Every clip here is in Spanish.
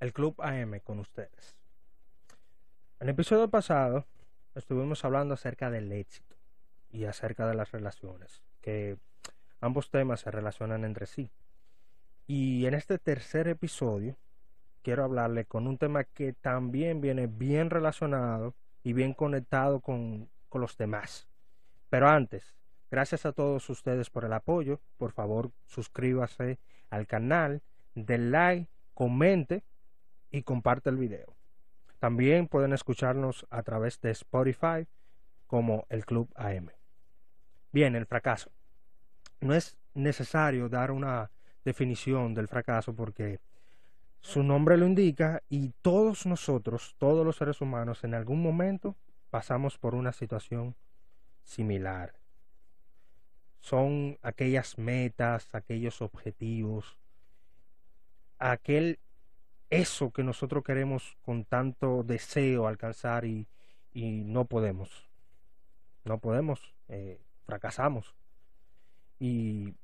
el Club AM con ustedes. En el episodio pasado estuvimos hablando acerca del éxito y acerca de las relaciones, que ambos temas se relacionan entre sí. Y en este tercer episodio quiero hablarle con un tema que también viene bien relacionado y bien conectado con, con los demás. Pero antes, gracias a todos ustedes por el apoyo. Por favor, suscríbase al canal, den like, comente y comparte el video. También pueden escucharnos a través de Spotify como el Club AM. Bien, el fracaso. No es necesario dar una definición del fracaso porque su nombre lo indica y todos nosotros, todos los seres humanos, en algún momento pasamos por una situación similar. Son aquellas metas, aquellos objetivos, aquel eso que nosotros queremos con tanto deseo alcanzar y, y no podemos. No podemos, eh, fracasamos. Y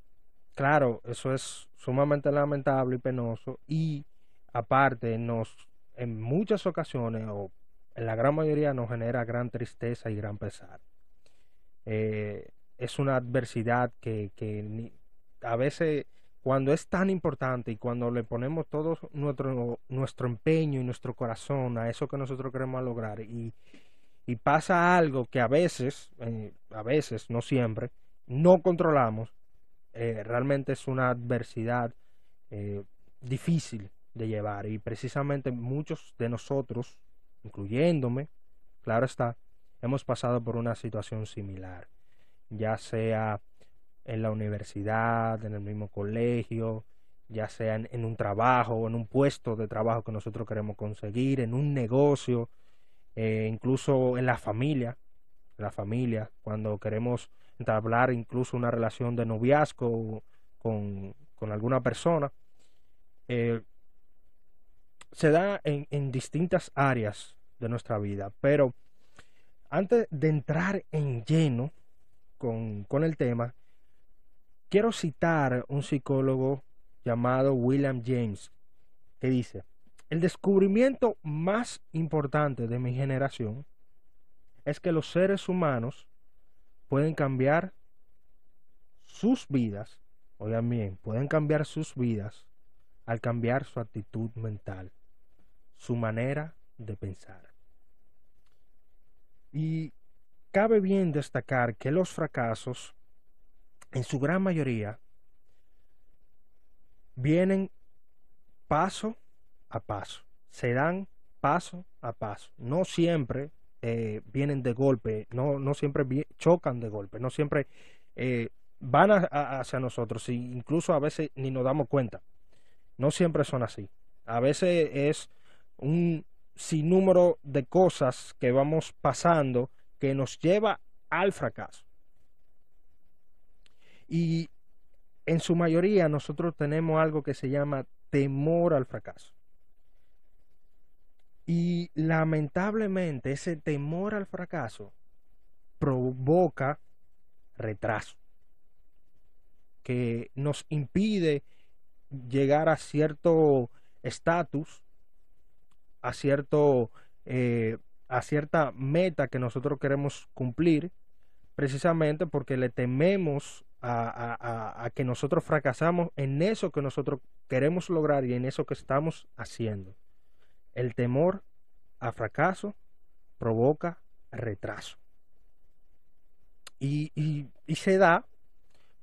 claro, eso es sumamente lamentable y penoso y aparte nos en muchas ocasiones o en la gran mayoría nos genera gran tristeza y gran pesar. Eh, es una adversidad que, que a veces cuando es tan importante y cuando le ponemos todo nuestro, nuestro empeño y nuestro corazón a eso que nosotros queremos lograr y, pasa algo que a veces, eh, a veces, no siempre, no controlamos, eh, realmente es una adversidad eh, difícil de llevar y precisamente muchos de nosotros, incluyéndome, claro está, hemos pasado por una situación similar, ya sea en la universidad, en el mismo colegio, ya sea en, un trabajo en un puesto de trabajo que nosotros queremos conseguir, en un negocio, eh, incluso en la familia, la familia, cuando queremos entablar incluso una relación de noviazgo con, con alguna persona, eh, se da en, en distintas áreas de nuestra vida, pero antes de entrar en lleno con, con el tema, Quiero citar un psicólogo llamado William James que dice, el descubrimiento más importante de mi generación es que los seres humanos pueden cambiar sus vidas, oigan bien, pueden cambiar sus vidas al cambiar su actitud mental, su manera de pensar. Y cabe bien destacar que los fracasos en su gran mayoría, vienen paso a paso, se dan paso a paso. No siempre eh, vienen de golpe, no, no siempre chocan de golpe, no siempre eh, van hacia nosotros, incluso a veces ni nos damos cuenta. No siempre son así. A veces es un sinnúmero de cosas que vamos pasando que nos lleva al fracaso. Y en su mayoría nosotros tenemos algo que se llama temor al fracaso. Y lamentablemente ese temor al fracaso provoca retraso, que nos impide llegar a cierto estatus, a cierto eh, a cierta meta que nosotros queremos cumplir, precisamente porque le tememos a, que nosotros fracasamos en eso que nosotros queremos lograr y en eso que estamos haciendo. El temor a fracaso provoca retraso. Y, y, se da,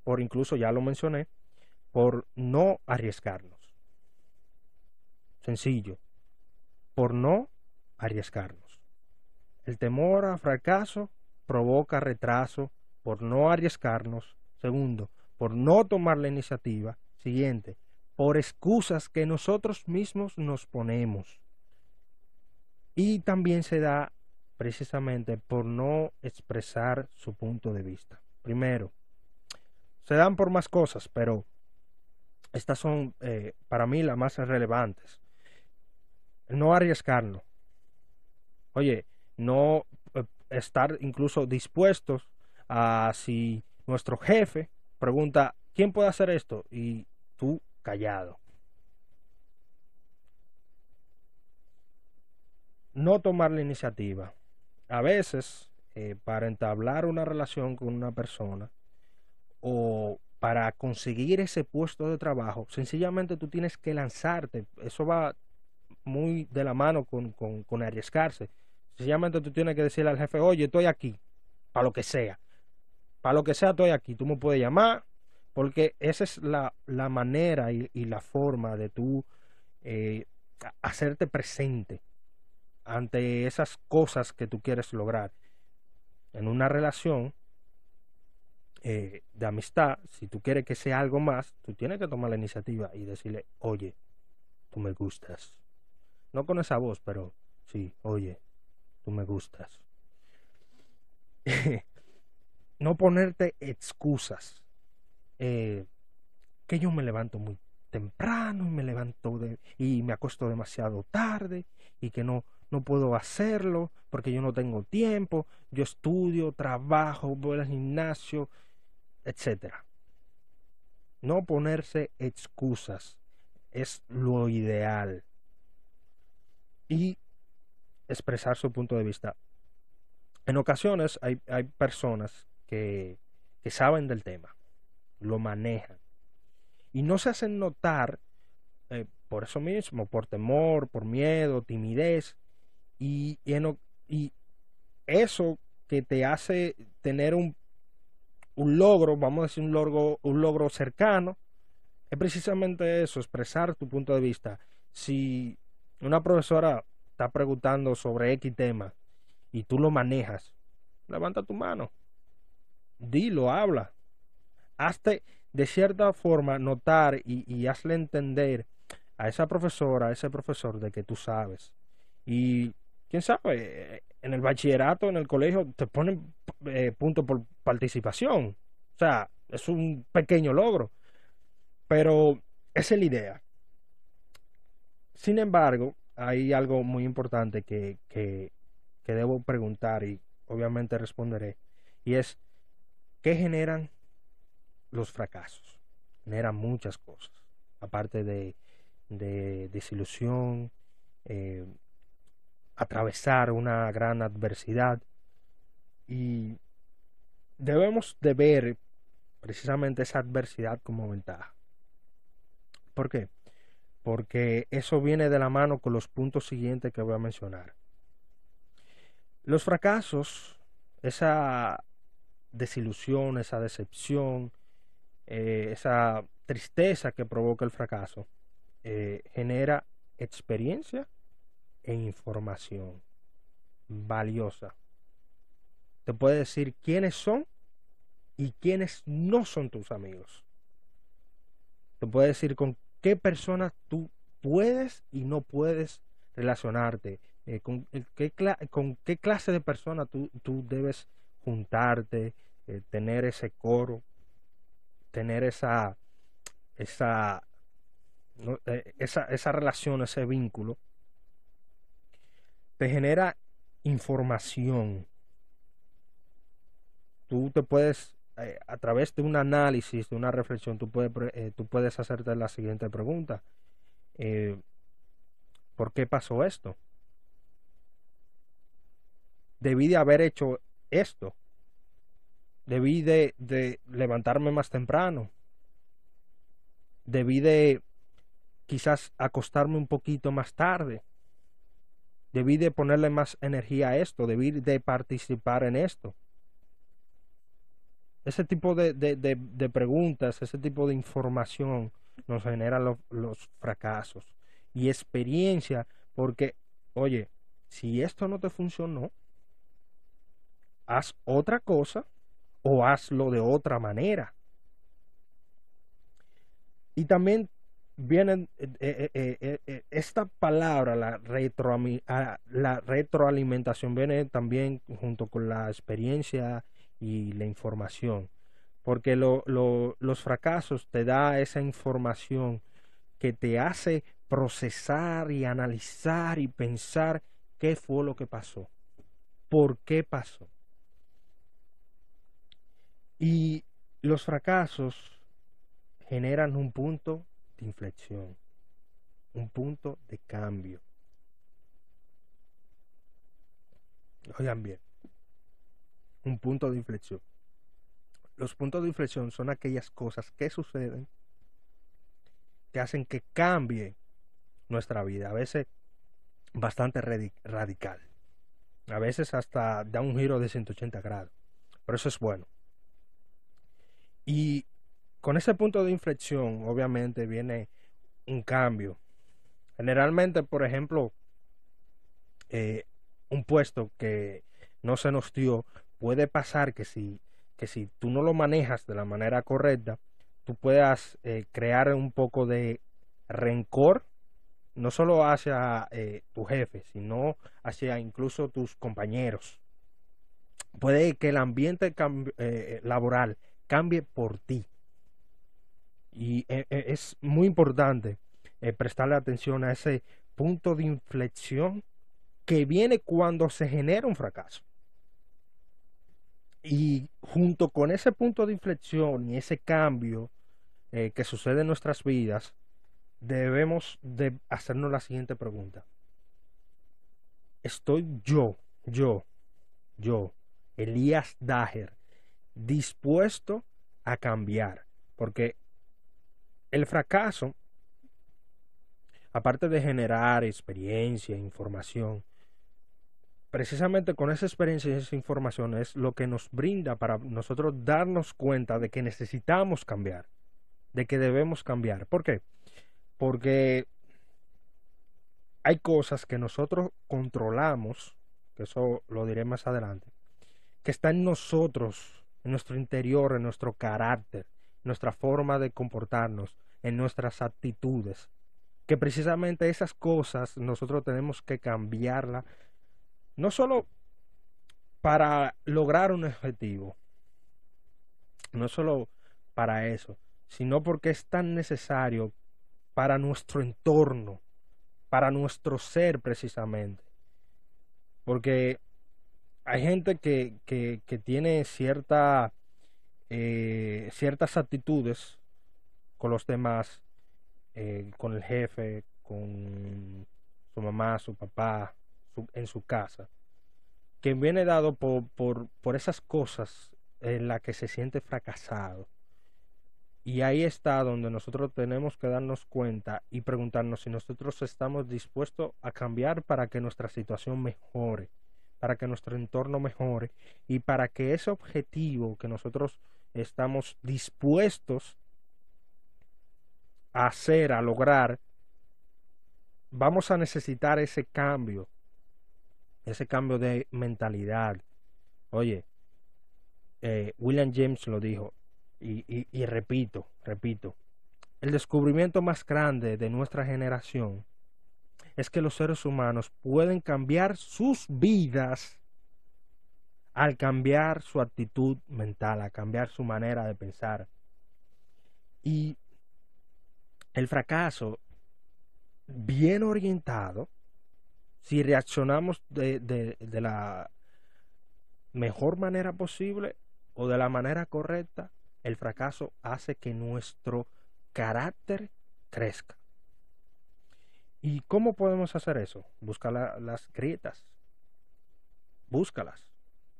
por incluso ya lo mencioné, por no arriesgarnos. Sencillo, por no arriesgarnos. El temor a fracaso provoca retraso por no arriesgarnos Segundo, por no tomar la iniciativa. Siguiente, por excusas que nosotros mismos nos ponemos. Y también se da precisamente por no expresar su punto de vista. Primero, se dan por más cosas, pero estas son eh, para mí las más relevantes. No arriesgarnos. Oye, no eh, estar incluso dispuestos a si nuestro jefe pregunta, ¿quién puede hacer esto? Y tú callado. no tomar la iniciativa. A veces, eh, para entablar una relación con una persona o para conseguir ese puesto de trabajo, sencillamente tú tienes que lanzarte. Eso va muy de la mano con, con, con arriesgarse. Sencillamente tú tienes que decirle al jefe, oye, estoy aquí, para lo que sea. Para lo que sea, estoy aquí. Tú me puedes llamar, porque esa es la, la manera y, la forma de tú eh, hacerte presente ante esas cosas que tú quieres lograr. En una relación eh, de amistad, si tú quieres que sea algo más, tú tienes que tomar la iniciativa y decirle, oye, tú me gustas. No con esa voz, pero sí, oye, tú me gustas. no ponerte excusas. Eh, que yo me levanto muy temprano y me levanto de, y me acuesto demasiado tarde y que no no puedo hacerlo porque yo no tengo tiempo, yo estudio, trabajo, voy al gimnasio, etcétera. No ponerse excusas es lo ideal. Y expresar su punto de vista. En ocasiones hay, hay personas que, saben del tema, lo manejan y no se hacen notar eh, por eso mismo, por temor, por miedo, timidez y, eso que te hace tener un, un logro, vamos a decir un logro, un logro cercano, es precisamente eso, expresar tu punto de vista. Si una profesora está preguntando sobre X tema y tú lo manejas, levanta tu mano, dilo, habla, hazte de cierta forma notar y, hazle entender a esa profesora, a ese profesor de que tú sabes. Y quién sabe, en el bachillerato, en el colegio, te ponen eh, punto por participación. O sea, es un pequeño logro. Pero esa es la idea. Sin embargo, hay algo muy importante que, que, que debo preguntar y obviamente responderé. Y es, ¿qué generan los fracasos? Generan muchas cosas. Aparte de, de desilusión, eh, atravesar una gran adversidad y debemos de ver precisamente esa adversidad como ventaja. ¿Por qué? Porque eso viene de la mano con los puntos siguientes que voy a mencionar. Los fracasos, esa desilusión, esa decepción, eh, esa tristeza que provoca el fracaso, eh, genera experiencia e información valiosa. Te puede decir quiénes son y quiénes no son tus amigos. Te puede decir con qué personas tú puedes y no puedes relacionarte, eh, con, qué con, qué clase de persona tú, tú debes juntarte, eh, tener ese coro, tener esa, esa, eh, esa, esa relación, ese vínculo te genera información. Tú te puedes, eh, a través de un análisis, de una reflexión, tú puedes, tú puedes hacerte la siguiente pregunta. ¿Por qué pasó esto? Debí de haber hecho esto. Debí de, levantarme más temprano. Debí de quizás acostarme un poquito más tarde Debí de ponerle más energía a esto, debí de participar en esto. Ese tipo de, preguntas, ese tipo de información nos genera los fracasos y experiencia, porque, oye, si esto no te funcionó, haz otra cosa o hazlo de otra manera. Y también vienen eh, eh, eh, esta palabra la, ah, la retroalimentación viene también junto con la experiencia y la información porque lo, los fracasos te da esa información que te hace procesar y analizar y pensar qué fue lo que pasó por qué pasó y los fracasos generan un punto inflexión, un punto de cambio. Oigan bien, un punto de inflexión. Los puntos de inflexión son aquellas cosas que suceden que hacen que cambie nuestra vida. A veces bastante radical. A veces hasta da un giro de 180 grados. Pero eso es bueno. Y con ese punto de inflexión, obviamente, viene un cambio. Generalmente, por ejemplo, eh, un puesto que no se nos dio, puede pasar que si, que si tú no lo manejas de la manera correcta, tú puedas eh, crear un poco de rencor, no solo hacia eh, tu jefe, sino hacia incluso tus compañeros. Puede que el ambiente laboral cambie por ti. Y es muy importante prestarle atención a ese punto de inflexión que viene cuando se genera un fracaso. Y junto con ese punto de inflexión y ese cambio eh, que sucede en nuestras vidas, debemos de hacernos la siguiente pregunta. ¿Estoy yo, yo, yo, Elías Dager, dispuesto a cambiar? Porque el fracaso, aparte de generar experiencia, información, precisamente con esa experiencia y esa información es lo que nos brinda para nosotros darnos cuenta de que necesitamos cambiar, de que debemos cambiar. ¿Por qué? Porque hay cosas que nosotros controlamos, que eso lo diré más adelante, que está en nosotros, en nuestro interior, en nuestro carácter, nuestra forma de comportarnos, en nuestras actitudes, que precisamente esas cosas nosotros tenemos que cambiarlas no solo para lograr un objetivo, no solo para eso, sino porque es tan necesario para nuestro entorno, para nuestro ser precisamente. Porque hay gente que, que, tiene eh, ciertas actitudes con los demás, eh, con el jefe, con su mamá, su papá, en su casa, que viene dado por, por, por esas cosas en las que se siente fracasado. Y ahí está donde nosotros tenemos que darnos cuenta y preguntarnos si nosotros estamos dispuestos a cambiar para que nuestra situación mejore, para que nuestro entorno mejore y para que ese objetivo que nosotros estamos dispuestos a hacer, a lograr, vamos a necesitar ese cambio ese cambio de mentalidad. Oye, eh, William James lo dijo, y, y, repito, repito, el descubrimiento más grande de nuestra generación es que los seres humanos pueden cambiar sus vidas al cambiar su actitud mental, a cambiar su manera de pensar. Y el fracaso bien orientado si reaccionamos de, de, de la mejor manera posible o de la manera correcta, el fracaso hace que nuestro carácter crezca. ¿Y cómo podemos hacer eso? Busca las grietas. Búscalas.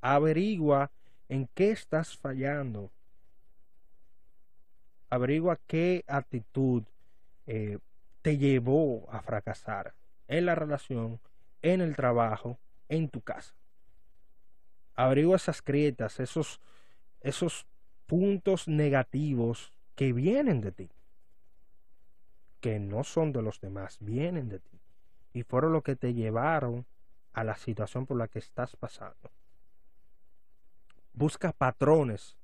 Averigua en qué estás fallando. Averigua qué actitud eh, te llevó a fracasar en la relación en el trabajo, en tu casa. Averigua esas grietas, esos, esos puntos negativos que vienen de ti, que no son de los demás, vienen de ti, y fueron lo que te llevaron a la situación por la que estás pasando. Busca patrones.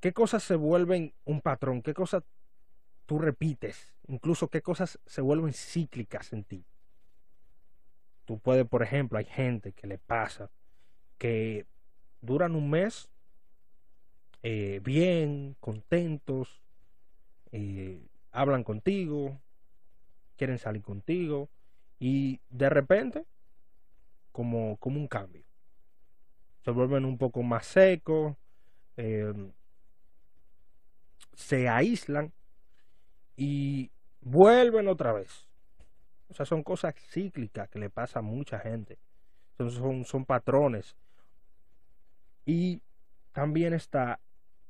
¿Qué cosas se vuelven un patrón? ¿Qué cosas tú repites? Incluso qué cosas se vuelven cíclicas en ti. Tú puedes, por ejemplo, hay gente que le pasa que duran un mes eh, bien, contentos, eh, hablan contigo, quieren salir contigo y de repente, como, como un cambio, se vuelven un poco más secos, em, se aíslan y vuelven otra vez o sea, son cosas cíclicas que le pasa a mucha gente. son, son patrones. Y también está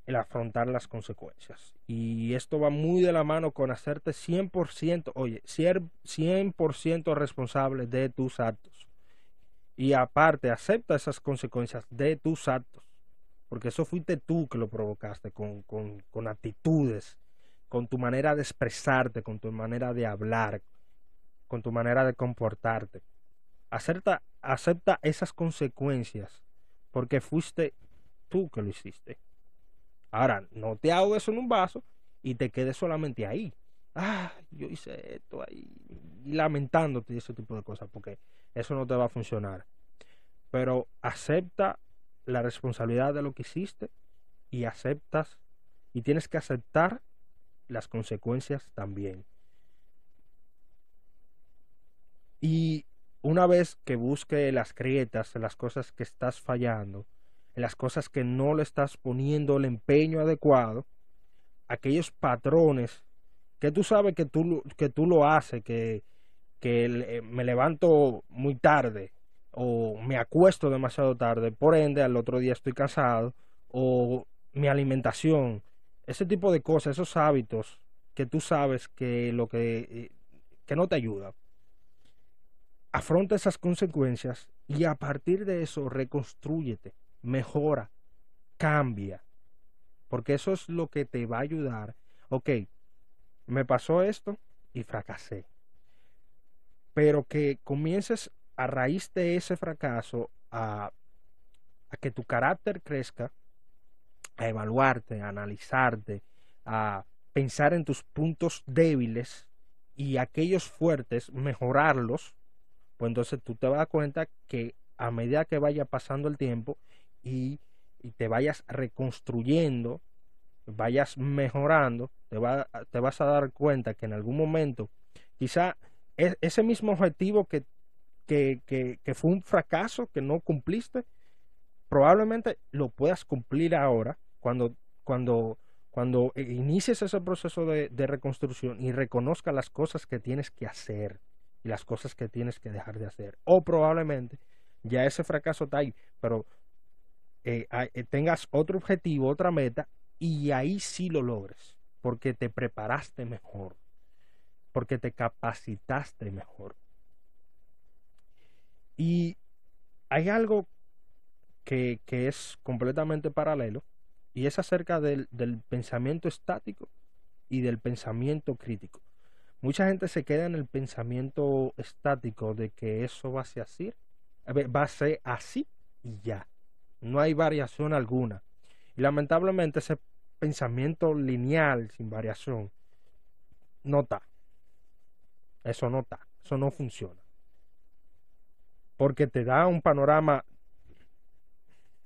el afrontar las consecuencias. Y esto va muy de la mano con hacerte 100%, oye, 100% responsable de tus actos. Y aparte, acepta esas consecuencias de tus actos. Porque eso fuiste tú que lo provocaste con, con, con actitudes, con tu manera de expresarte, con tu manera de hablar, con tu manera de comportarte. Acepta, acepta esas consecuencias porque fuiste tú que lo hiciste. Ahora, no te hago eso en un vaso y te quedes solamente ahí. Ah, yo hice esto ahí. Y lamentándote y ese tipo de cosas, porque eso no te va a funcionar. Pero acepta la responsabilidad de lo que hiciste y aceptas y tienes que aceptar las consecuencias también. Y una vez que busque las grietas, las cosas que estás fallando, en las cosas que no le estás poniendo el empeño adecuado, aquellos patrones que tú sabes que tú, que tú lo haces, que, que eh, me levanto muy tarde o me acuesto demasiado tarde, por ende al otro día estoy cansado, o mi alimentación, ese tipo de cosas, esos hábitos que tú sabes que lo que, eh, que no te ayuda. Afronta esas consecuencias y a partir de eso reconstrúyete mejora, cambia. Porque eso es lo que te va a ayudar. Ok, me pasó esto y fracasé. Pero que comiences a raíz de ese fracaso a, a que tu carácter crezca, a evaluarte, a analizarte, a pensar en tus puntos débiles y aquellos fuertes, mejorarlos, pues entonces tú te vas a dar cuenta que a medida que vaya pasando el tiempo, y, te vayas reconstruyendo, vayas mejorando, te, va, te vas a dar cuenta que en algún momento, quizá e, ese mismo objetivo que, que, que, fue un fracaso, que no cumpliste, probablemente lo puedas cumplir ahora cuando, cuando, cuando inicies ese proceso de, de, reconstrucción y reconozca las cosas que tienes que hacer y las cosas que tienes que dejar de hacer. O probablemente ya ese fracaso está ahí, pero eh, eh, tengas otro objetivo, otra meta, y ahí sí lo logres, porque te preparaste mejor, porque te capacitaste mejor. Y hay algo que, que es completamente paralelo, y es acerca del, del pensamiento estático y del pensamiento crítico. Mucha gente se queda en el pensamiento estático de que eso va a ser va a ser así y ya. No hay variación alguna. Y lamentablemente ese pensamiento lineal, sin variación, no está. Eso no está. Eso no funciona. Porque te da un panorama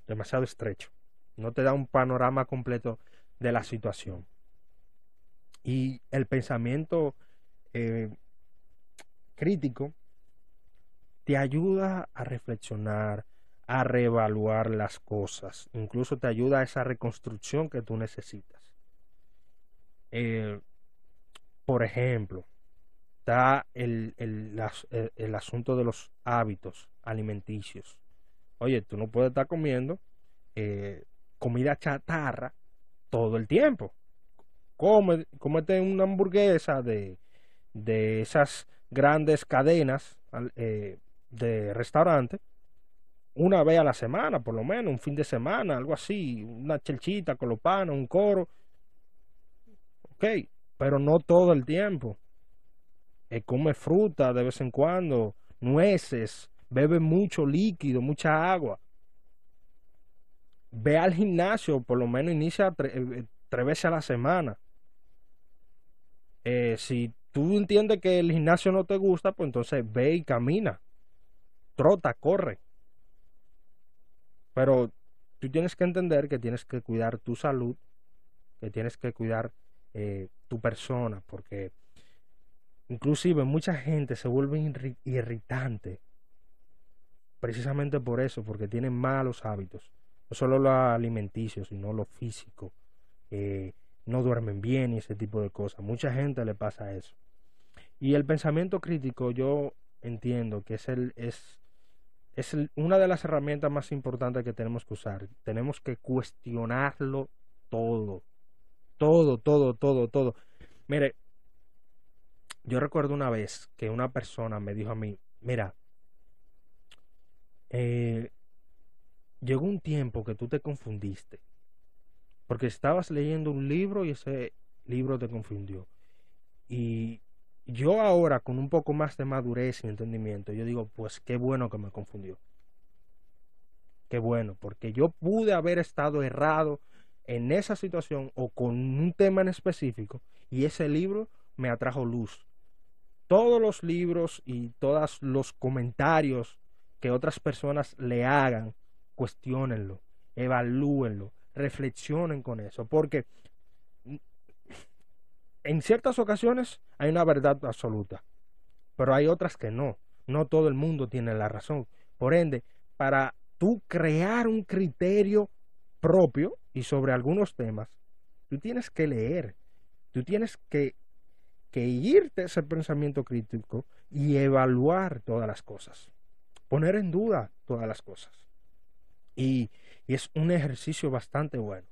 demasiado estrecho. No te da un panorama completo de la situación. Y el pensamiento eh, crítico te ayuda a reflexionar, a reevaluar las cosas. Incluso te ayuda a esa reconstrucción que tú necesitas. Eh, por ejemplo, está el, el, el, asunto de los hábitos alimenticios. Oye, tú no puedes estar comiendo eh, comida chatarra todo el tiempo. Come, cómete una hamburguesa de, de esas grandes cadenas eh, de restaurante una vez a la semana, por lo menos, un fin de semana, algo así, una chelchita con los panes, un coro. Ok, pero no todo el tiempo. Eh, come fruta de vez en cuando, nueces, bebe mucho líquido, mucha agua. Ve al gimnasio, por lo menos inicia eh, eh, tres veces a la semana. si tú entiendes que el gimnasio no te gusta, pues entonces ve y camina. Trota, corre pero tú tienes que entender que tienes que cuidar tu salud, que tienes que cuidar eh, tu persona, porque inclusive mucha gente se vuelve irritante precisamente por eso, porque tienen malos hábitos, no solo los alimenticios, sino lo físico, eh, no duermen bien y ese tipo de cosas. Mucha gente le pasa eso. Y el pensamiento crítico yo entiendo que es el es es una de las herramientas más importantes que tenemos que usar. Tenemos que cuestionarlo todo. Todo, todo, todo, todo. Mire, yo recuerdo una vez que una persona me dijo a mí, mira, eh, llegó un tiempo que tú te confundiste. Porque estabas leyendo un libro y ese libro te confundió. Y yo ahora, con un poco más de madurez y entendimiento, yo digo, pues qué bueno que me confundió. Qué bueno, porque yo pude haber estado errado en esa situación o con un tema en específico y ese libro me atrajo luz. Todos los libros y todos los comentarios que otras personas le hagan, cuestionenlo, evalúenlo, reflexionen con eso, porque en ciertas ocasiones hay una verdad absoluta, pero hay otras que no. No todo el mundo tiene la razón. Por ende, para tú crear un criterio propio y sobre algunos temas, tú tienes que leer, tú tienes que, que irte ese pensamiento crítico y evaluar todas las cosas, poner en duda todas las cosas. Y, y es un ejercicio bastante bueno.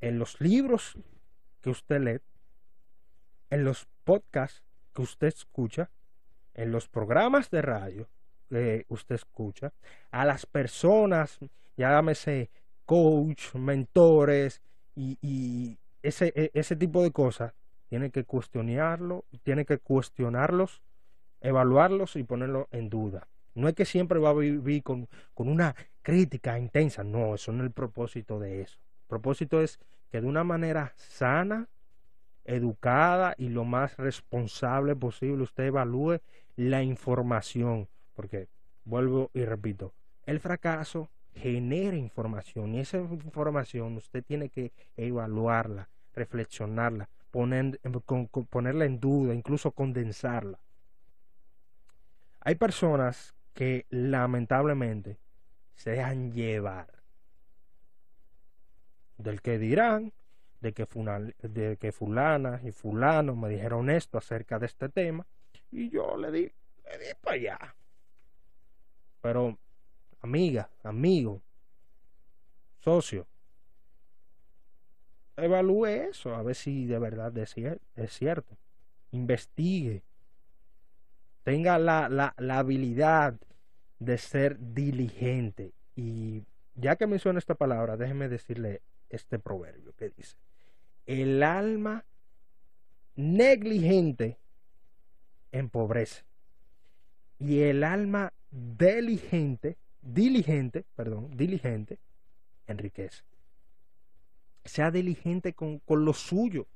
En los libros que usted lee, en los podcasts que usted escucha, en los programas de radio que usted escucha, a las personas, llámese coach, mentores y, ese, e, ese tipo de cosas, tiene que cuestionarlo, tiene que cuestionarlos, evaluarlos y ponerlos en duda. No es que siempre va a vivir con, con una crítica intensa, no, eso no es el propósito de eso. El propósito es que de una manera sana, educada y lo más responsable posible usted evalúe la información, porque vuelvo y repito, el fracaso genera información y esa información usted tiene que evaluarla, reflexionarla, poner, ponerla en duda, incluso condensarla. Hay personas que lamentablemente se dejan llevar del que dirán, de que, de que fulana y fulano me dijeron esto acerca de este tema y yo le di, le di para allá. Pero, amiga, amigo, socio, evalúe eso, a ver si de verdad es cierto. Investigue. Tenga la, la, la habilidad de ser diligente. Y ya que menciona esta palabra, déjeme decirle este proverbio que dice, el alma negligente empobrece y el alma diligente, diligente, perdón, diligente, enriquece. Sea diligente con, con lo suyo.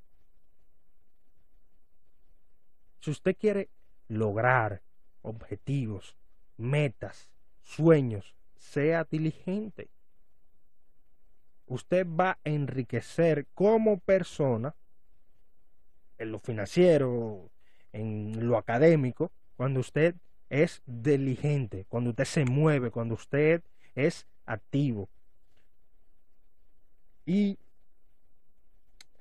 Si usted quiere lograr objetivos, metas, sueños, sea diligente usted va a enriquecer como persona en lo financiero, en lo académico, cuando usted es diligente, cuando usted se mueve, cuando usted es activo. Y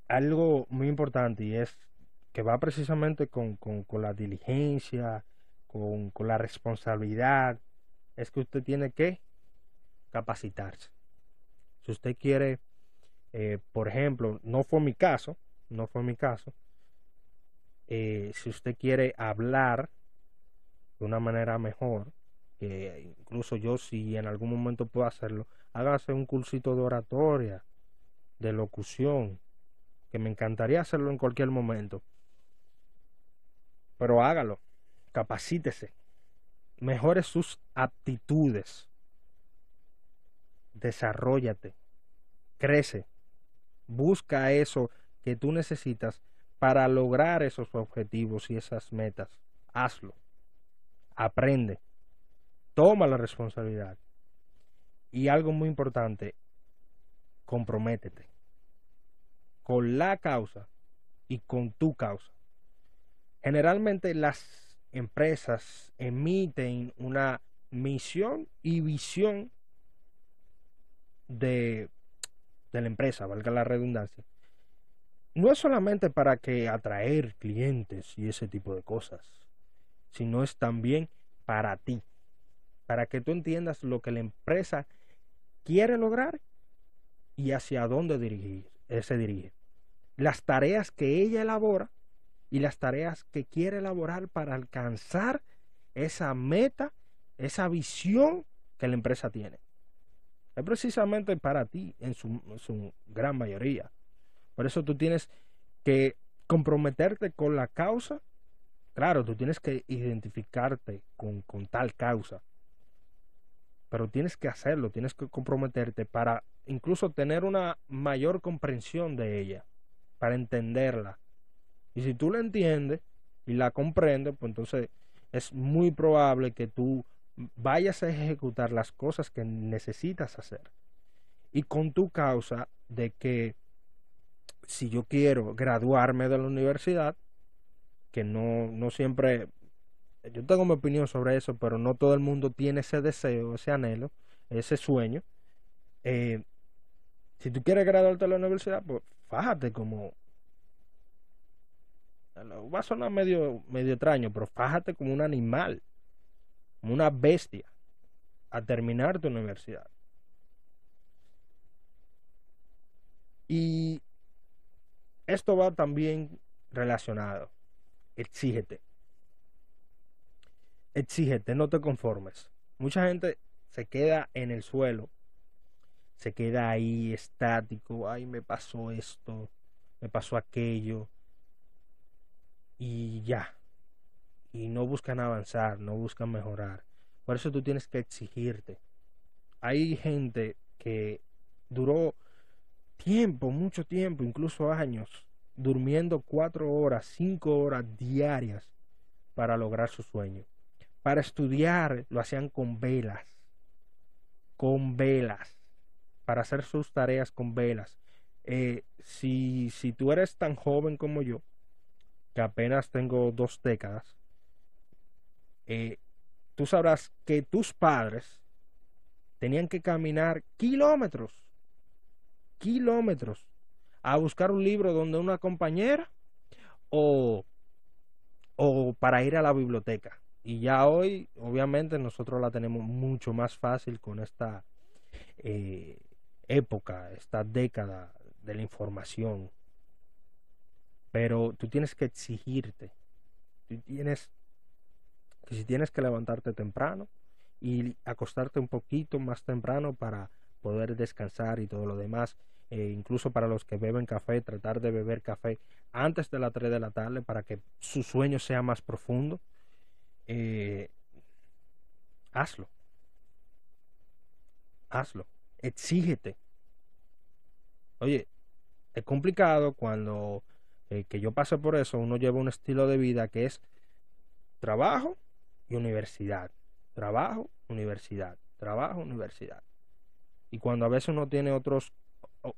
algo muy importante y es que va precisamente con, la diligencia, con, con la responsabilidad, es que usted tiene que capacitarse. Si usted quiere, eh, por ejemplo, no fue mi caso, no fue mi caso, eh, si usted quiere hablar de una manera mejor, que incluso yo si en algún momento puedo hacerlo, hágase un cursito de oratoria, de locución, que me encantaría hacerlo en cualquier momento. Pero hágalo, capacítese, mejore sus aptitudes desarrollate, crece, busca eso que tú necesitas para lograr esos objetivos y esas metas. Hazlo, aprende, toma la responsabilidad. Y algo muy importante, comprométete con la causa y con tu causa. Generalmente las empresas emiten una misión y visión de, de la empresa, valga la redundancia, no es solamente para que atraer clientes y ese tipo de cosas, sino es también para ti. para que tú entiendas lo que la empresa quiere lograr y hacia dónde dirigir, eh, se dirige. Las tareas que ella elabora y las tareas que quiere elaborar para alcanzar esa meta, esa visión que la empresa tiene. Es precisamente para ti en su, gran mayoría. Por eso tú tienes que comprometerte con la causa. Claro, tú tienes que identificarte con, con tal causa. Pero tienes que hacerlo, tienes que comprometerte para incluso tener una mayor comprensión de ella, para entenderla. Y si tú la entiendes y la comprendes, pues entonces es muy probable que tú vayas a ejecutar las cosas que necesitas hacer. Y con tu causa de que si yo quiero graduarme de la universidad, que no, no siempre, yo tengo mi opinión sobre eso, pero no todo el mundo tiene ese deseo, ese anhelo, ese sueño. Eh, si tú quieres graduarte de la universidad, pues fájate como... Va a sonar medio, medio extraño, pero fájate como un animal, una bestia, a terminar tu universidad. Y esto va también relacionado. Exígete. Exígete, no te conformes. Mucha gente se queda en el suelo, se queda ahí estático, ay, me pasó esto, me pasó aquello, y ya. Y no buscan avanzar, no buscan mejorar. Por eso tú tienes que exigirte. Hay gente que duró tiempo, mucho tiempo, incluso años, durmiendo cuatro horas, cinco horas diarias para lograr su sueño. Para estudiar lo hacían con velas, con velas, para hacer sus tareas con velas. Eh, si, si tú eres tan joven como yo, que apenas tengo dos décadas, eh, tú sabrás que tus padres tenían que caminar kilómetros kilómetros a buscar un libro donde una compañera o, o para ir a la biblioteca. Y ya hoy, obviamente, nosotros la tenemos mucho más fácil con esta eh, época, esta década de la información. Pero tú tienes que exigirte. Tú tienes que si tienes que levantarte temprano y acostarte un poquito más temprano para poder descansar y todo lo demás. Eh, incluso para los que beben café, tratar de beber café antes de las 3 de la tarde para que su sueño sea más profundo. Eh, hazlo. Hazlo. Exígete. Oye, es complicado cuando eh, que yo pase por eso, uno lleva un estilo de vida que es trabajo y universidad. Trabajo, universidad. Trabajo, universidad y cuando a veces uno tiene otros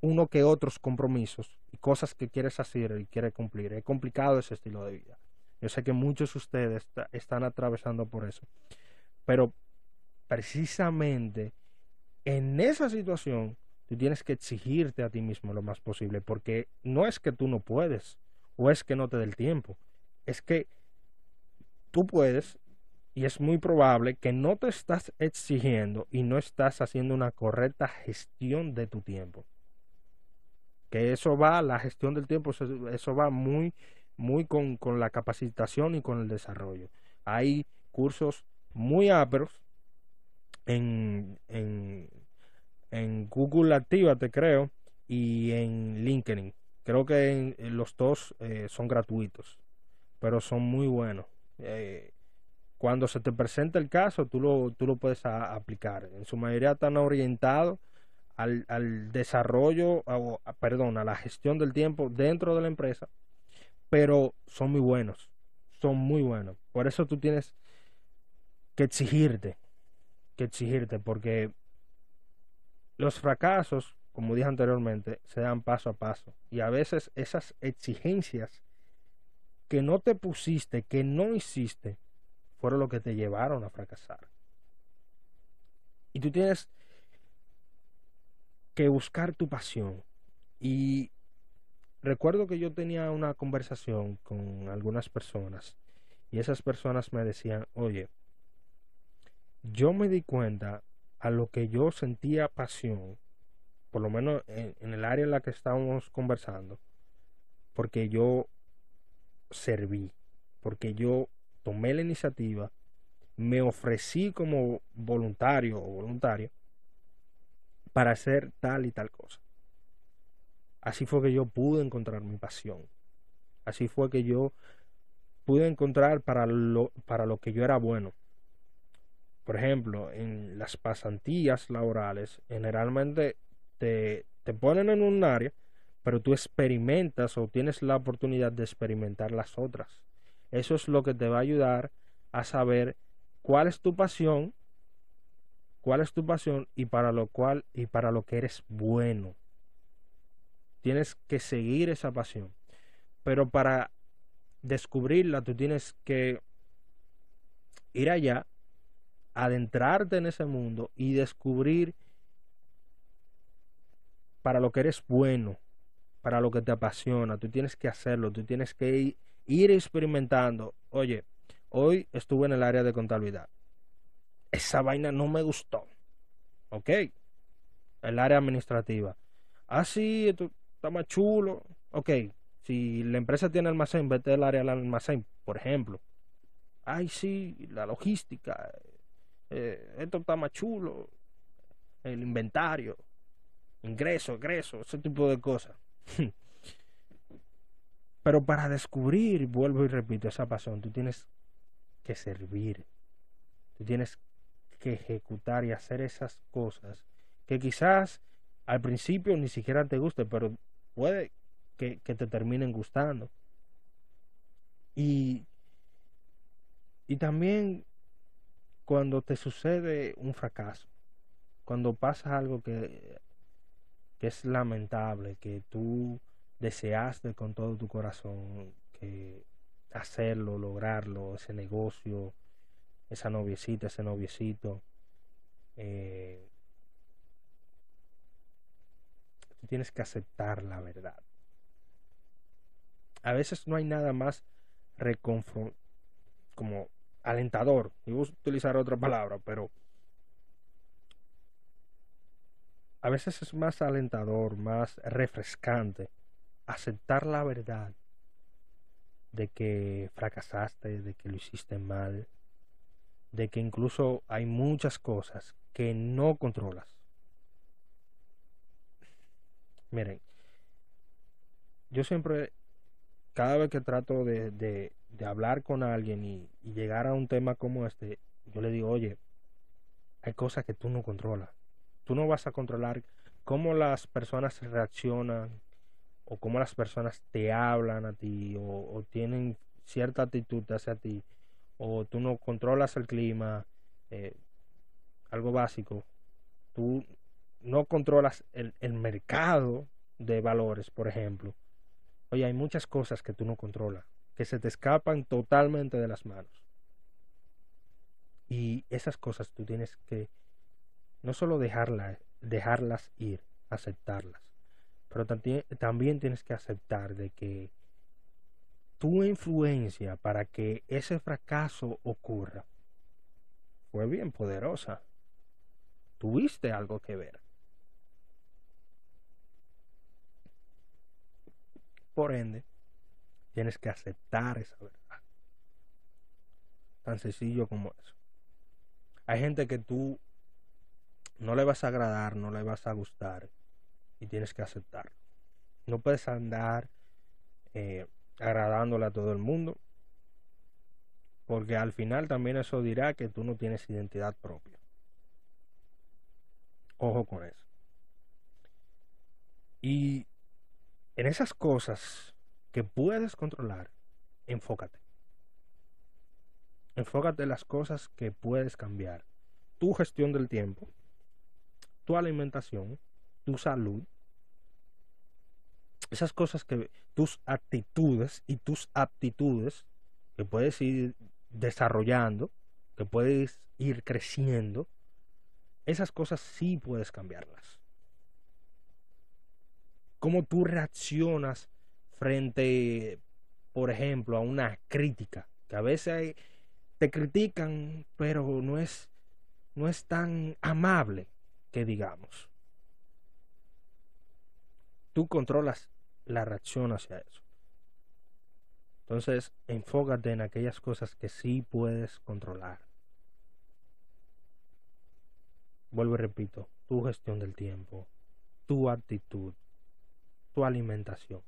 uno que otros compromisos y cosas que quieres hacer y quiere cumplir. Es complicado ese estilo de vida. Yo sé que muchos de ustedes están atravesando por eso. Pero precisamente en esa situación tú tienes que exigirte a ti mismo lo más posible porque no es que tú no puedes o es que no te dé el tiempo. Es que tú puedes y es muy probable que no te estás exigiendo y no estás haciendo una correcta gestión de tu tiempo. Que eso va, la gestión del tiempo, eso, va muy, muy con, con, la capacitación y con el desarrollo. Hay cursos muy ásperos en, en, en Google Actívate, creo, y en LinkedIn. Creo que los dos eh, son gratuitos, pero son muy buenos. Eh, cuando se te presenta el caso, tú lo, tú lo puedes aplicar. En su mayoría están orientados al, al desarrollo, o, perdón, a la gestión del tiempo dentro de la empresa, pero son muy buenos, son muy buenos. Por eso tú tienes que exigirte, que exigirte, porque los fracasos, como dije anteriormente, se dan paso a paso. Y a veces esas exigencias que no te pusiste, que no hiciste, fueron lo que te llevaron a fracasar. Y tú tienes que buscar tu pasión. Y recuerdo que yo tenía una conversación con algunas personas y esas personas me decían, oye, yo me di cuenta a lo que yo sentía pasión, por lo menos en, en el área en la que estábamos conversando, porque yo serví, porque yo tomé la iniciativa, me ofrecí como voluntario o voluntario para hacer tal y tal cosa. Así fue que yo pude encontrar mi pasión. Así fue que yo pude encontrar para lo, para lo que yo era bueno. Por ejemplo, en las pasantías laborales, generalmente te, te ponen en un área, pero tú experimentas o tienes la oportunidad de experimentar las otras. Eso es lo que te va a ayudar a saber cuál es tu pasión, cuál es tu pasión y para lo cual y para lo que eres bueno. Tienes que seguir esa pasión. Pero para descubrirla, tú tienes que ir allá, adentrarte en ese mundo y descubrir para lo que eres bueno, para lo que te apasiona. Tú tienes que hacerlo, tú tienes que ir, experimentando. Oye, hoy estuve en el área de contabilidad. Esa vaina no me gustó. ¿Ok? El área administrativa. Ah, sí, esto está más chulo. Ok, si la empresa tiene almacén, vete al área del almacén, por ejemplo. Ay, sí, la logística. Eh, esto está más chulo. El inventario. Ingreso, egreso, ese tipo de cosas. Pero para descubrir, vuelvo y repito, esa pasión, tú tienes que servir. Tú tienes que ejecutar y hacer esas cosas que quizás al principio ni siquiera te guste, pero puede que, te terminen gustando. Y, y también cuando te sucede un fracaso, cuando pasa algo que, que es lamentable, que tú deseaste con todo tu corazón que hacerlo, lograrlo, ese negocio, esa noviecita, ese noviecito, eh, tú tienes que aceptar la verdad a veces no hay nada más reconfront como alentador. Y voy a utilizar otra palabra, pero a veces es más alentador, más refrescante aceptar la verdad de que fracasaste, de que lo hiciste mal, de que incluso hay muchas cosas que no controlas. Miren, yo siempre cada vez que trato de, de, hablar con alguien y, llegar a un tema como este, yo le digo, oye, hay cosas que tú no controlas. Tú no vas a controlar cómo las personas reaccionan o cómo las personas te hablan a ti o, tienen cierta actitud hacia ti o tú no controlas el clima, eh, algo básico. Tú no controlas el, el mercado de valores, por ejemplo Oye, hay muchas cosas que tú no controlas, que se te escapan totalmente de las manos. Y esas cosas tú tienes que no solo dejarlas, dejarlas ir, aceptarlas, pero también, tienes que aceptar de que tu influencia para que ese fracaso ocurra fue bien poderosa. Tuviste algo que ver. Por ende, tienes que aceptar esa verdad. Tan sencillo como eso. Hay gente que tú no le vas a agradar, no le vas a gustar y tienes que aceptar. No puedes andar eh, agradándole a todo el mundo porque al final también eso dirá que tú no tienes identidad propia. Ojo con eso. Y en esas cosas que puedes controlar, enfócate. Enfócate en las cosas que puedes cambiar. Tu gestión del tiempo, tu alimentación, tu salud. Esas cosas que tus actitudes y tus aptitudes que puedes ir desarrollando, que puedes ir creciendo, esas cosas sí puedes cambiarlas cómo tú reaccionas frente, por ejemplo, a una crítica, que a veces te critican, pero no es no es tan amable que digamos. Tú controlas la reacción hacia eso. Entonces, enfócate en aquellas cosas que sí puedes controlar. Vuelvo y repito, tu gestión del tiempo, tu actitud, tu alimentación.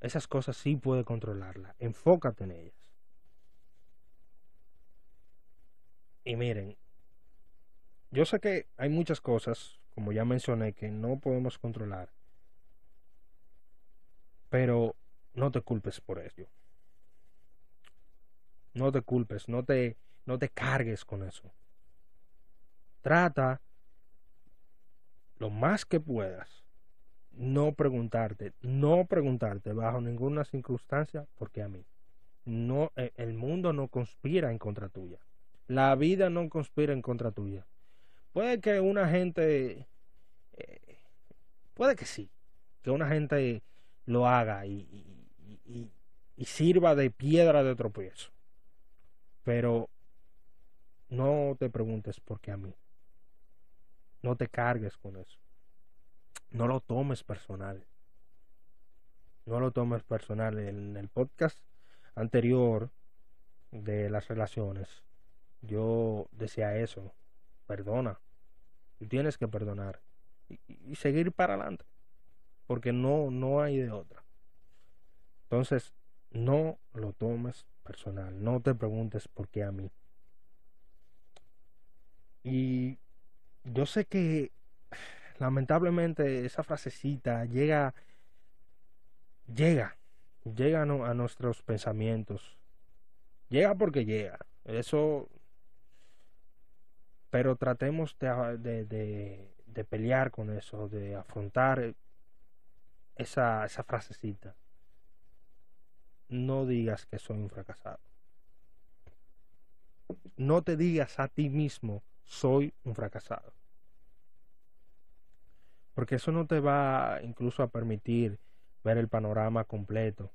Esas cosas sí puedes controlarlas. Enfócate en ellas. Y miren, yo sé que hay muchas cosas, como ya mencioné, que no podemos controlar. Pero no te culpes por ello. No te culpes, no te, no te cargues con eso. Trata lo más que puedas no preguntarte, no preguntarte bajo ninguna circunstancia porque a mí. No, e, el mundo no conspira en contra tuya. La vida no conspira en contra tuya. Puede que una gente, eh, puede que sí, que una gente lo haga y, y, y sirva de piedra de tropiezo. Pero no te preguntes por qué a mí. No te cargues con eso. No lo tomes personal. No lo tomes personal. En el podcast anterior de las relaciones, yo decía eso. Perdona. Tú tienes que perdonar. Y, y seguir para adelante. Porque no, no hay de otra. Entonces, no lo tomes personal. No te preguntes por qué a mí. Y yo sé que lamentablemente esa frasecita llega, llega, llega a nuestros pensamientos. Llega porque llega. Eso, pero tratemos de, de, de, pelear con eso, de afrontar esa, esa frasecita. No digas que soy un fracasado. No te digas a ti mismo, soy un fracasado. Porque eso no te va incluso a permitir ver el panorama completo.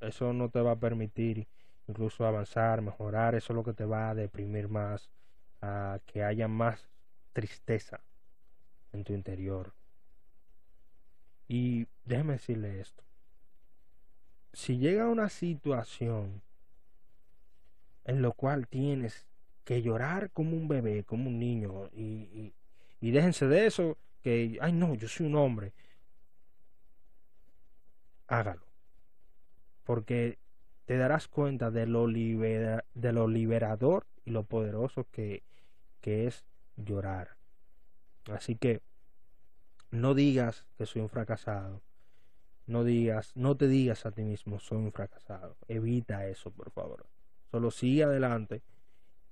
Eso no te va a permitir incluso avanzar, mejorar. Eso es lo que te va a deprimir más, a que haya más tristeza en tu interior. Y déjeme decirle esto. Si llega una situación en lo cual tienes que llorar como un bebé, como un niño, y, y, déjense de eso, que, ay no, yo soy un hombre, hágalo. Porque te darás cuenta de lo, de lo liberador y lo poderoso que, que es llorar. Así que no digas que soy un fracasado. No digas, no te digas a ti mismo soy un fracasado. Evita eso, por favor. Solo sigue adelante.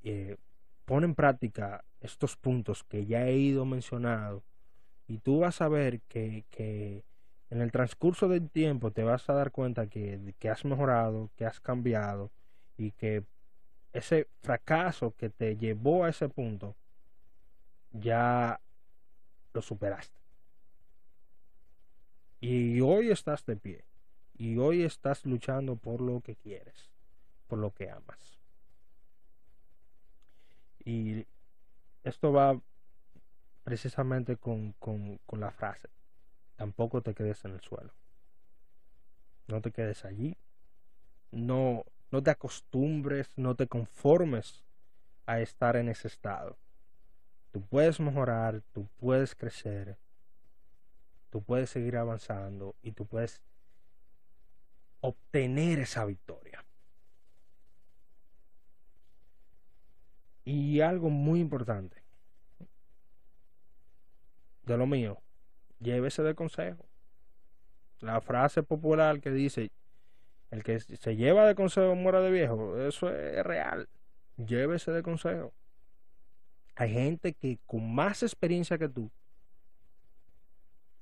Eh, pon en práctica estos puntos que ya he ido mencionando y tú vas a ver que, que en el transcurso del tiempo te vas a dar cuenta que, que has mejorado, que has cambiado y que ese fracaso que te llevó a ese punto ya lo superaste. Y hoy estás de pie. Y hoy estás luchando por lo que quieres, por lo que amas. Y esto va precisamente con, con, con la frase, tampoco te quedes en el suelo. No te quedes allí. No, no te acostumbres, no te conformes a estar en ese estado. Tú puedes mejorar, tú puedes crecer, tú puedes seguir avanzando y tú puedes obtener esa victoria. Y algo muy importante, de lo mío, llévese de consejo. La frase popular que dice, el que se lleva de consejo muera de viejo, eso es real. Llévese de consejo. Hay gente que con más experiencia que tú,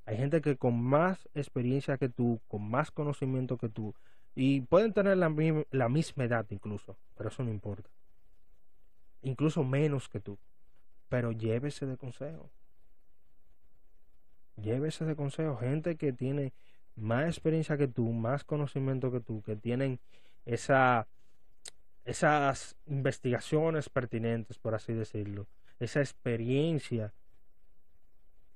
hay gente que con más experiencia que tú, con más conocimiento que tú, y pueden tener la, misma edad incluso, pero eso no importa. Incluso menos que tú. Pero llévese de consejo llévese de consejo. Gente que tiene más experiencia que tú, más conocimiento que tú, que tienen esa, esas investigaciones pertinentes, por así decirlo, esa experiencia,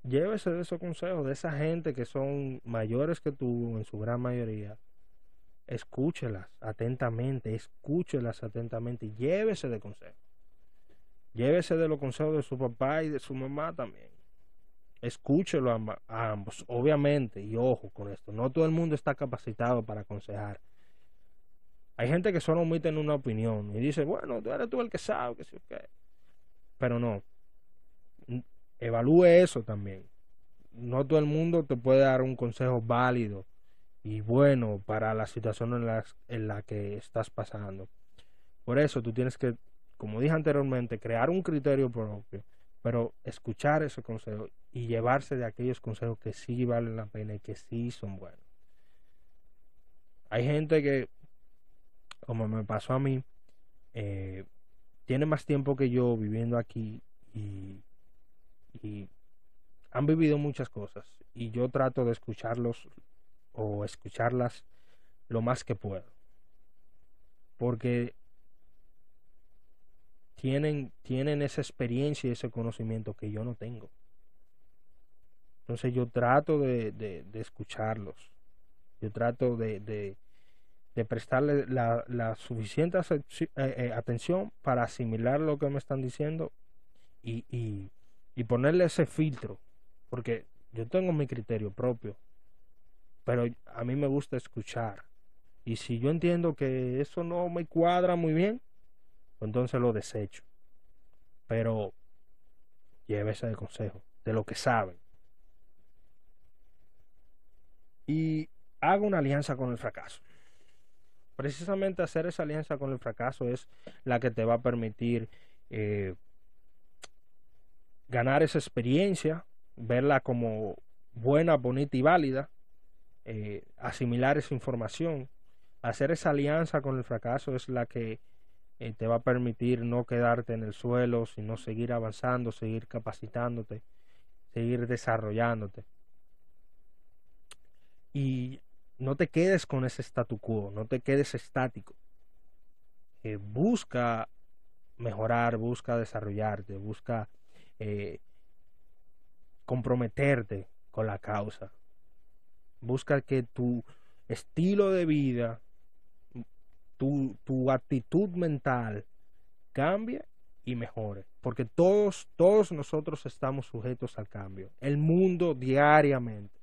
llévese de esos consejos de esa gente que son mayores que tú en su gran mayoría. Escúchelas atentamente, escúchelas atentamente y llévese de consejos. Llévese de los consejos de su papá y de su mamá también. Escúchelo a, ambos, obviamente, y ojo con esto, no todo el mundo está capacitado para aconsejar. Hay gente que solo omite una opinión y dice, bueno, tú eres tú el que sabe, que sí, que... Pero no, evalúe eso también. No todo el mundo te puede dar un consejo válido y bueno para la situación en la, en la que estás pasando. Por eso tú tienes que, como dije anteriormente, crear un criterio propio, pero escuchar ese consejo y llevarse de aquellos consejos que sí valen la pena y que sí son buenos. Hay gente que, como me pasó a mí, eh, tiene más tiempo que yo viviendo aquí y, y han vivido muchas cosas y yo trato de escucharlos o escucharlas lo más que puedo. Porque tienen, tienen esa experiencia y ese conocimiento que yo no tengo. Entonces yo trato de, de, escucharlos. Yo trato de, de prestarle la, la suficiente eh, eh, atención para asimilar lo que me están diciendo y, y, y ponerle ese filtro. Porque yo tengo mi criterio propio pero a mí me gusta escuchar. Y si yo entiendo que eso no me cuadra muy bien, pues entonces lo desecho. Pero llévese de consejo, de lo que saben. Y haga una alianza con el fracaso. Precisamente hacer esa alianza con el fracaso es la que te va a permitir eh, ganar esa experiencia, verla como buena, bonita y válida, eh, asimilar esa información. Hacer esa alianza con el fracaso es la que eh, te va a permitir no quedarte en el suelo, sino seguir avanzando, seguir capacitándote, seguir desarrollándote. Y no te quedes con ese statu quo, no te quedes estático. Eh, busca mejorar, busca desarrollarte, busca comprometerte con la causa. Busca que tu estilo de vida, tu, tu actitud mental cambie y mejore. Porque todos, todos nosotros estamos sujetos al cambio. El mundo diariamente,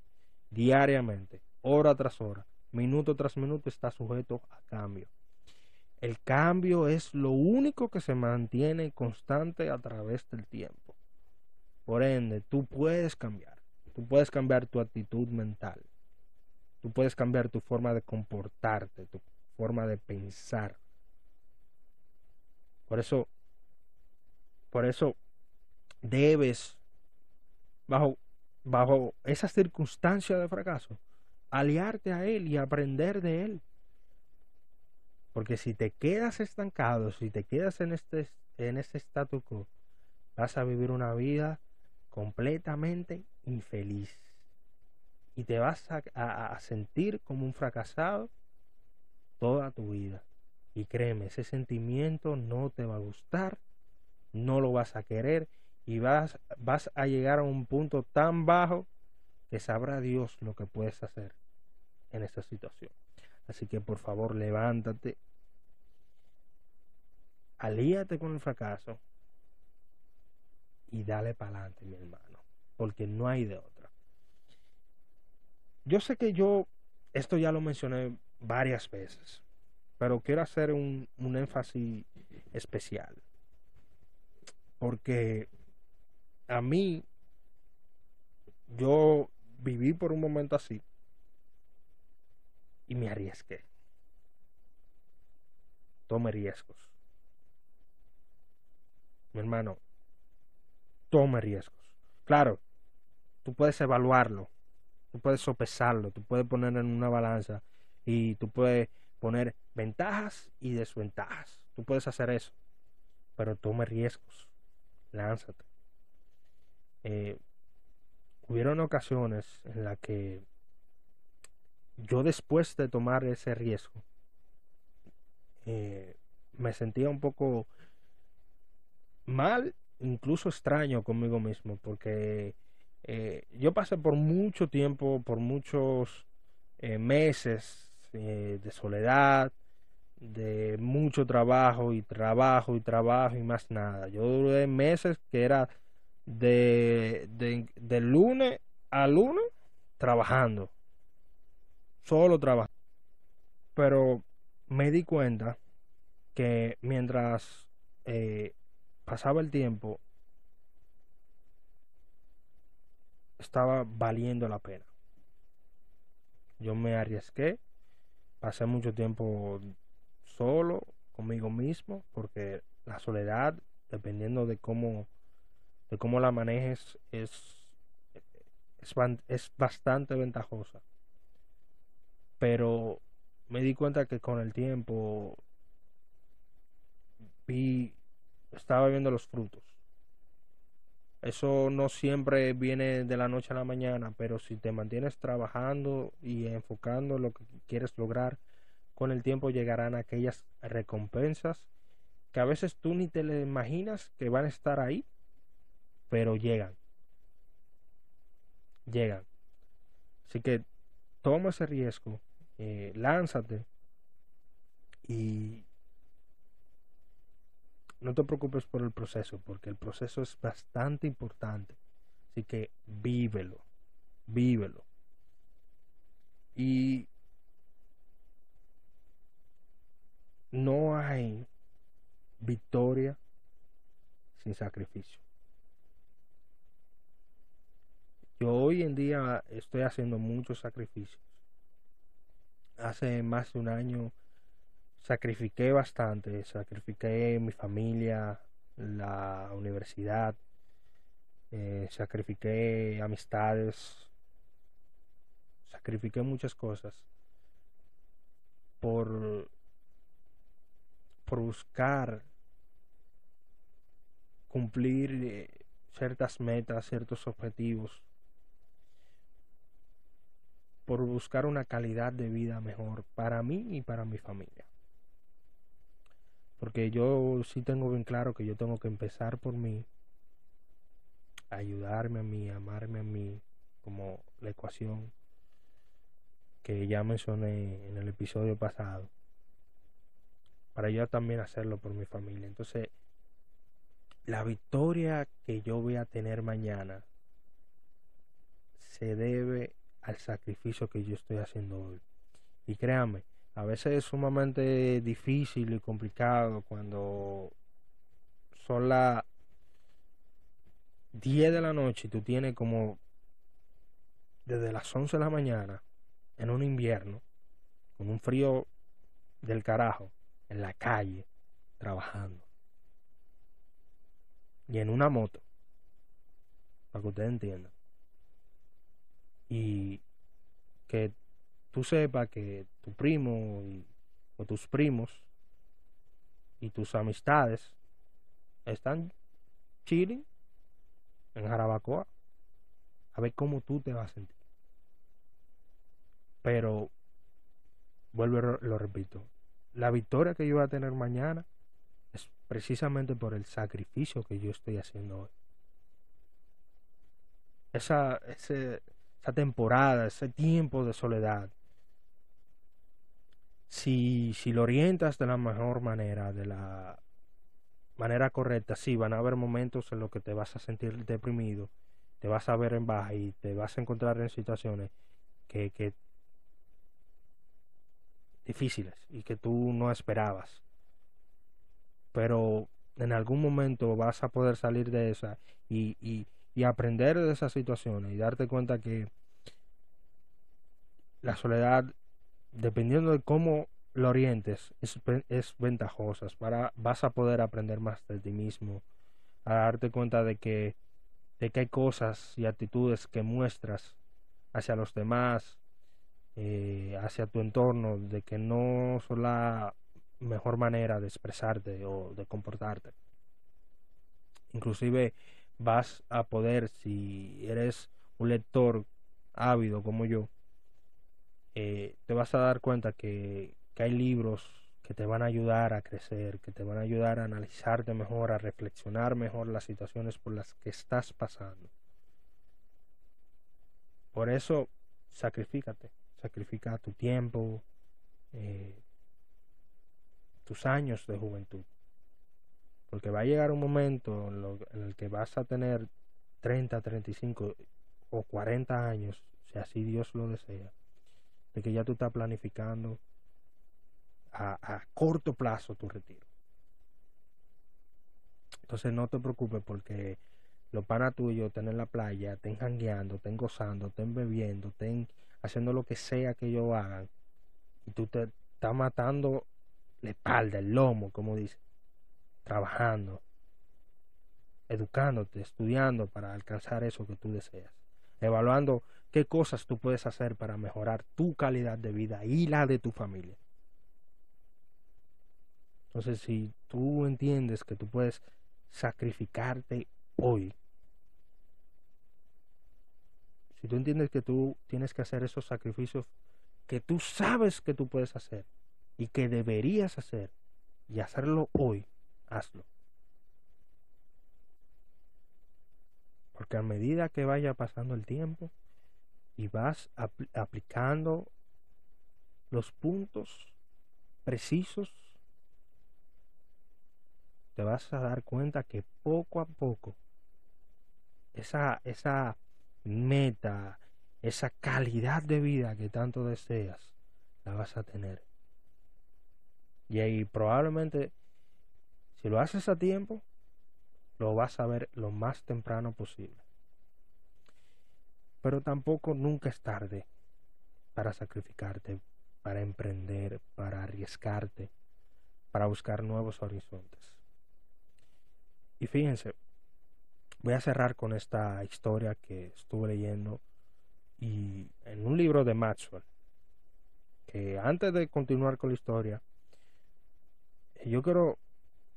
diariamente, hora tras hora, minuto tras minuto está sujeto a cambio. El cambio es lo único que se mantiene constante a través del tiempo. Por ende, tú puedes cambiar. Tú puedes cambiar tu actitud mental. Tú puedes cambiar tu forma de comportarte, tu forma de pensar. Por eso, por eso debes, bajo, bajo esa circunstancia de fracaso, aliarte a él y aprender de él. Porque si te quedas estancado, si te quedas en este, en este statu quo, vas a vivir una vida completamente infeliz y te vas a, sentir como un fracasado toda tu vida. Y créeme, ese sentimiento no te va a gustar, no lo vas a querer y vas, vas a llegar a un punto tan bajo que sabrá Dios lo que puedes hacer en esa situación. Así que por favor levántate, alíate con el fracaso y dale para adelante, mi hermano, porque no hay de otro. Yo sé que yo, esto ya lo mencioné varias veces, pero quiero hacer un, énfasis especial. Porque a mí, yo viví por un momento así y me arriesgué. Tome riesgos. Mi hermano, tome riesgos. Claro, tú puedes evaluarlo Tú puedes sopesarlo, tú puedes poner en una balanza y tú puedes poner ventajas y desventajas. Tú puedes hacer eso, pero tome riesgos, lánzate. Eh, hubieron ocasiones en las que yo después de tomar ese riesgo, eh, me sentía un poco mal, incluso extraño conmigo mismo, porque eh, yo pasé por mucho tiempo, por muchos eh, meses eh, de soledad, de mucho trabajo y trabajo y trabajo y más nada. Yo duré meses que era de, de, lunes a lunes trabajando, solo trabajando. Pero me di cuenta que mientras pasaba el tiempo, estaba valiendo la pena. Yo me arriesgué, pasé mucho tiempo solo conmigo mismo, porque la soledad, dependiendo de cómo, de cómo la manejes, es, es, es bastante ventajosa. Pero me di cuenta que con el tiempo vi, estaba viendo los frutos. Eso no siempre viene de la noche a la mañana, pero si te mantienes trabajando y enfocando lo que quieres lograr, con el tiempo llegarán aquellas recompensas que a veces tú ni te le imaginas que van a estar ahí, pero llegan. Llegan. Así que toma ese riesgo, eh, lánzate y no te preocupes por el proceso, porque el proceso es bastante importante. Así que vívelo, vívelo. Y no hay victoria sin sacrificio. Yo hoy en día estoy haciendo muchos sacrificios. Hace más de un año sacrifiqué bastante, sacrifiqué mi familia, la universidad, eh, sacrifiqué amistades, sacrifiqué muchas cosas por, por buscar cumplir eh, ciertas metas, ciertos objetivos, por buscar una calidad de vida mejor para mí y para mi familia. Porque yo sí tengo bien claro que yo tengo que empezar por mí, ayudarme a mí, amarme a mí, como la ecuación que ya mencioné en el episodio pasado, para yo también hacerlo por mi familia. Entonces, la victoria que yo voy a tener mañana se debe al sacrificio que yo estoy haciendo hoy. Y créanme, a veces es sumamente difícil y complicado cuando son las 10 de la noche y tú tienes como desde las 11 de la mañana en un invierno con un frío del carajo en la calle trabajando. Y en una moto para que ustedes entiendan. Y que tú sepas que tu primo o tus primos y tus amistades están chilling en Jarabacoa a ver cómo tú te vas a sentir. Pero, vuelvo lo repito, la victoria que yo voy a tener mañana es precisamente por el sacrificio que yo estoy haciendo hoy. Esa, esa temporada, ese tiempo de soledad, si, si lo orientas de la mejor manera, de la manera correcta, sí, van a haber momentos en los que te vas a sentir deprimido, te vas a ver en baja y te vas a encontrar en situaciones que, que difíciles y que tú no esperabas. Pero en algún momento vas a poder salir de esa y, y, y aprender de esas situaciones y darte cuenta que la soledad dependiendo de cómo lo orientes, es, es ventajosa. Para, vas a poder aprender más de ti mismo, a darte cuenta de que, de que hay cosas y actitudes que muestras hacia los demás, eh, hacia tu entorno, de que no son la mejor manera de expresarte o de comportarte. Inclusive vas a poder, si eres un lector ávido como yo, eh, te vas a dar cuenta que, hay libros que te van a ayudar a crecer, que te van a ayudar a analizarte mejor, a reflexionar mejor las situaciones por las que estás pasando. Por eso, sacrifícate, sacrifica tu tiempo, eh, tus años de juventud. Porque va a llegar un momento en, el que vas a tener 30, 35 o 40 años, si así Dios lo desea, de que ya tú estás planificando a, corto plazo tu retiro. Entonces no te preocupes porque los panas tuyos estén en la playa, estén jangueando, estén gozando, estén bebiendo, estén haciendo lo que sea que ellos hagan. Y tú te estás matando la espalda, el lomo, como dice, trabajando, educándote, estudiando para alcanzar eso que tú deseas, evaluando qué cosas tú puedes hacer para mejorar tu calidad de vida y la de tu familia. Entonces, si tú entiendes que tú puedes sacrificarte hoy, si tú entiendes que tú tienes que hacer esos sacrificios que tú sabes que tú puedes hacer y que deberías hacer y hacerlo hoy, hazlo. Porque a medida que vaya pasando el tiempo y vas aplicando los puntos precisos, te vas a dar cuenta que poco a poco esa, esa meta, esa calidad de vida que tanto deseas, la vas a tener. Y ahí probablemente, si lo haces a tiempo, lo vas a ver lo más temprano posible. Pero tampoco nunca es tarde para sacrificarte, para emprender, para arriesgarte, para buscar nuevos horizontes. Y fíjense, voy a cerrar con esta historia que estuve leyendo y en un libro de Maxwell. Que antes de continuar con la historia, yo quiero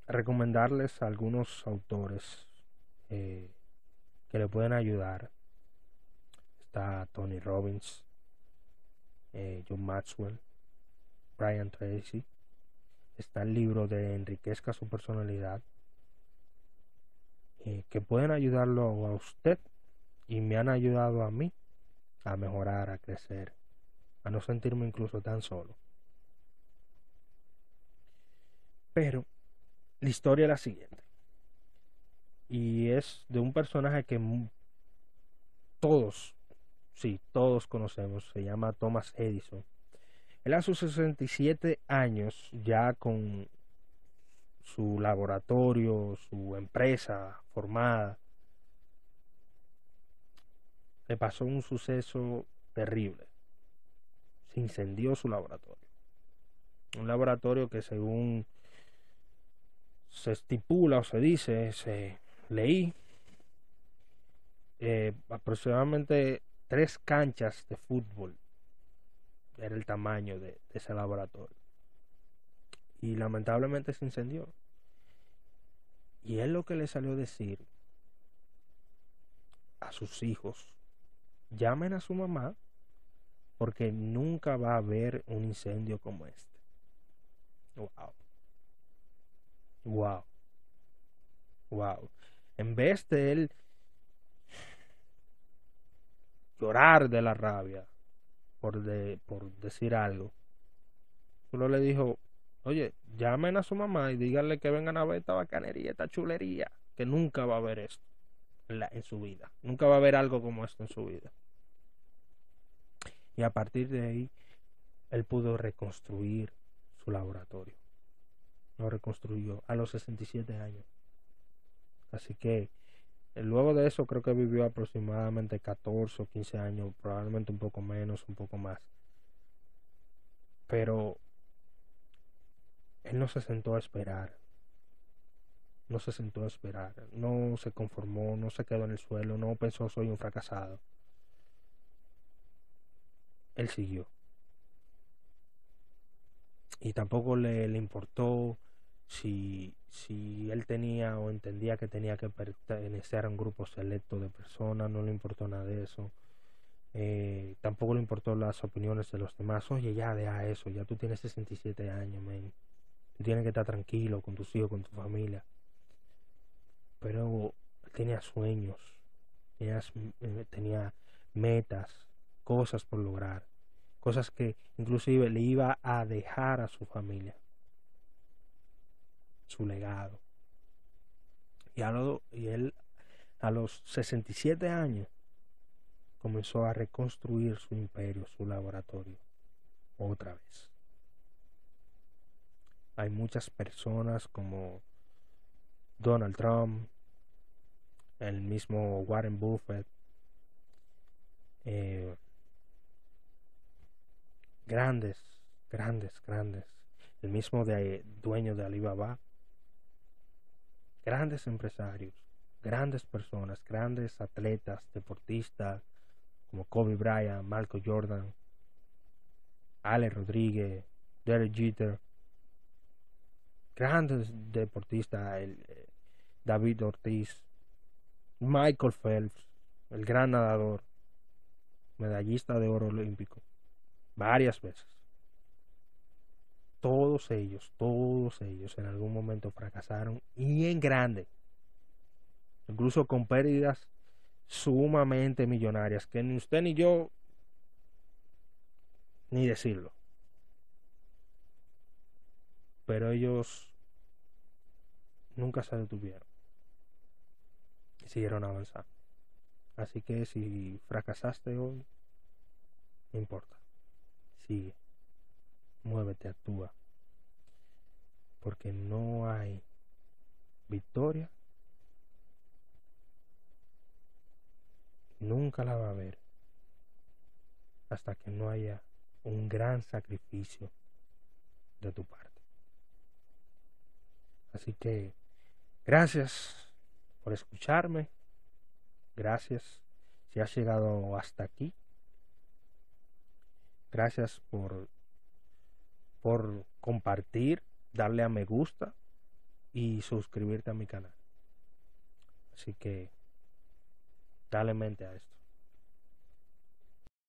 recomendarles a algunos autores eh, que le pueden ayudar. Está Tony Robbins, eh, John Maxwell, Brian Tracy. Está el libro de Enriquezca su personalidad eh, que pueden ayudarlo a usted y me han ayudado a mí a mejorar, a crecer, a no sentirme incluso tan solo. Pero la historia es la siguiente. Y es de un personaje que todos, sí, todos conocemos. Se llama Thomas Edison. Él a sus 67 años, ya con su laboratorio, su empresa formada, le pasó un suceso terrible. Se incendió su laboratorio. Un laboratorio que según se estipula o se dice, se leí, eh, aproximadamente tres canchas de fútbol era el tamaño de ese laboratorio y lamentablemente se incendió. Y él lo que le salió a decir a sus hijos, llamen a su mamá porque nunca va a haber un incendio como este. Wow. Wow. Wow. En vez de él llorar de la rabia por, de, por decir algo, solo le dijo, Oye, llamen a su mamá y díganle que vengan a ver esta bacanería, esta chulería, que nunca va a haber esto en, su vida. Nunca va a haber algo como esto en su vida. Y a partir de ahí, él pudo reconstruir su laboratorio. Lo reconstruyó a los 67 años. Así que luego de eso creo que vivió aproximadamente 14 o 15 años, probablemente un poco menos, un poco más. Pero él no se sentó a esperar. No se sentó a esperar. No se conformó, no se quedó en el suelo, no pensó soy un fracasado. Él siguió. Y tampoco le, le importó si, si él tenía o entendía que tenía que pertenecer a un grupo selecto de personas, no le importó nada de eso. Eh, tampoco le importó las opiniones de los demás. Oye, ya deja eso, ya tú tienes 67 años, men Tú tienes que estar tranquilo con tus hijos, con tu familia. Pero tenía sueños, eh, tenía metas, cosas por lograr, cosas que inclusive le iba a dejar a su familia, su legado. Y, a y él a los 67 años comenzó a reconstruir su imperio, su laboratorio, otra vez. Hay muchas personas como Donald Trump, el mismo Warren Buffett, eh, grandes, grandes, grandes, el mismo de, dueño de Alibaba, grandes empresarios, grandes personas, grandes atletas, deportistas, como Kobe Bryant, Marco Jordan, Ale Rodríguez, Derek Jeter, grandes deportistas, el, eh, David Ortiz, Michael Phelps, el gran nadador, medallista de oro olímpico, varias veces. Todos ellos, todos ellos en algún momento fracasaron y en grande, incluso con pérdidas sumamente millonarias, que ni usted ni yo ni decirlo. Pero ellos nunca se detuvieron y siguieron avanzando. Así que si fracasaste hoy, no importa. Sigue. Muévete, actúa. Porque no hay victoria. Nunca la va a haber. Hasta que no haya un gran sacrificio de tu parte. Así que gracias por escucharme. Gracias si has llegado hasta aquí. Gracias por por compartir, darle a me gusta y suscribirte a mi canal. Así que dale mente a esto.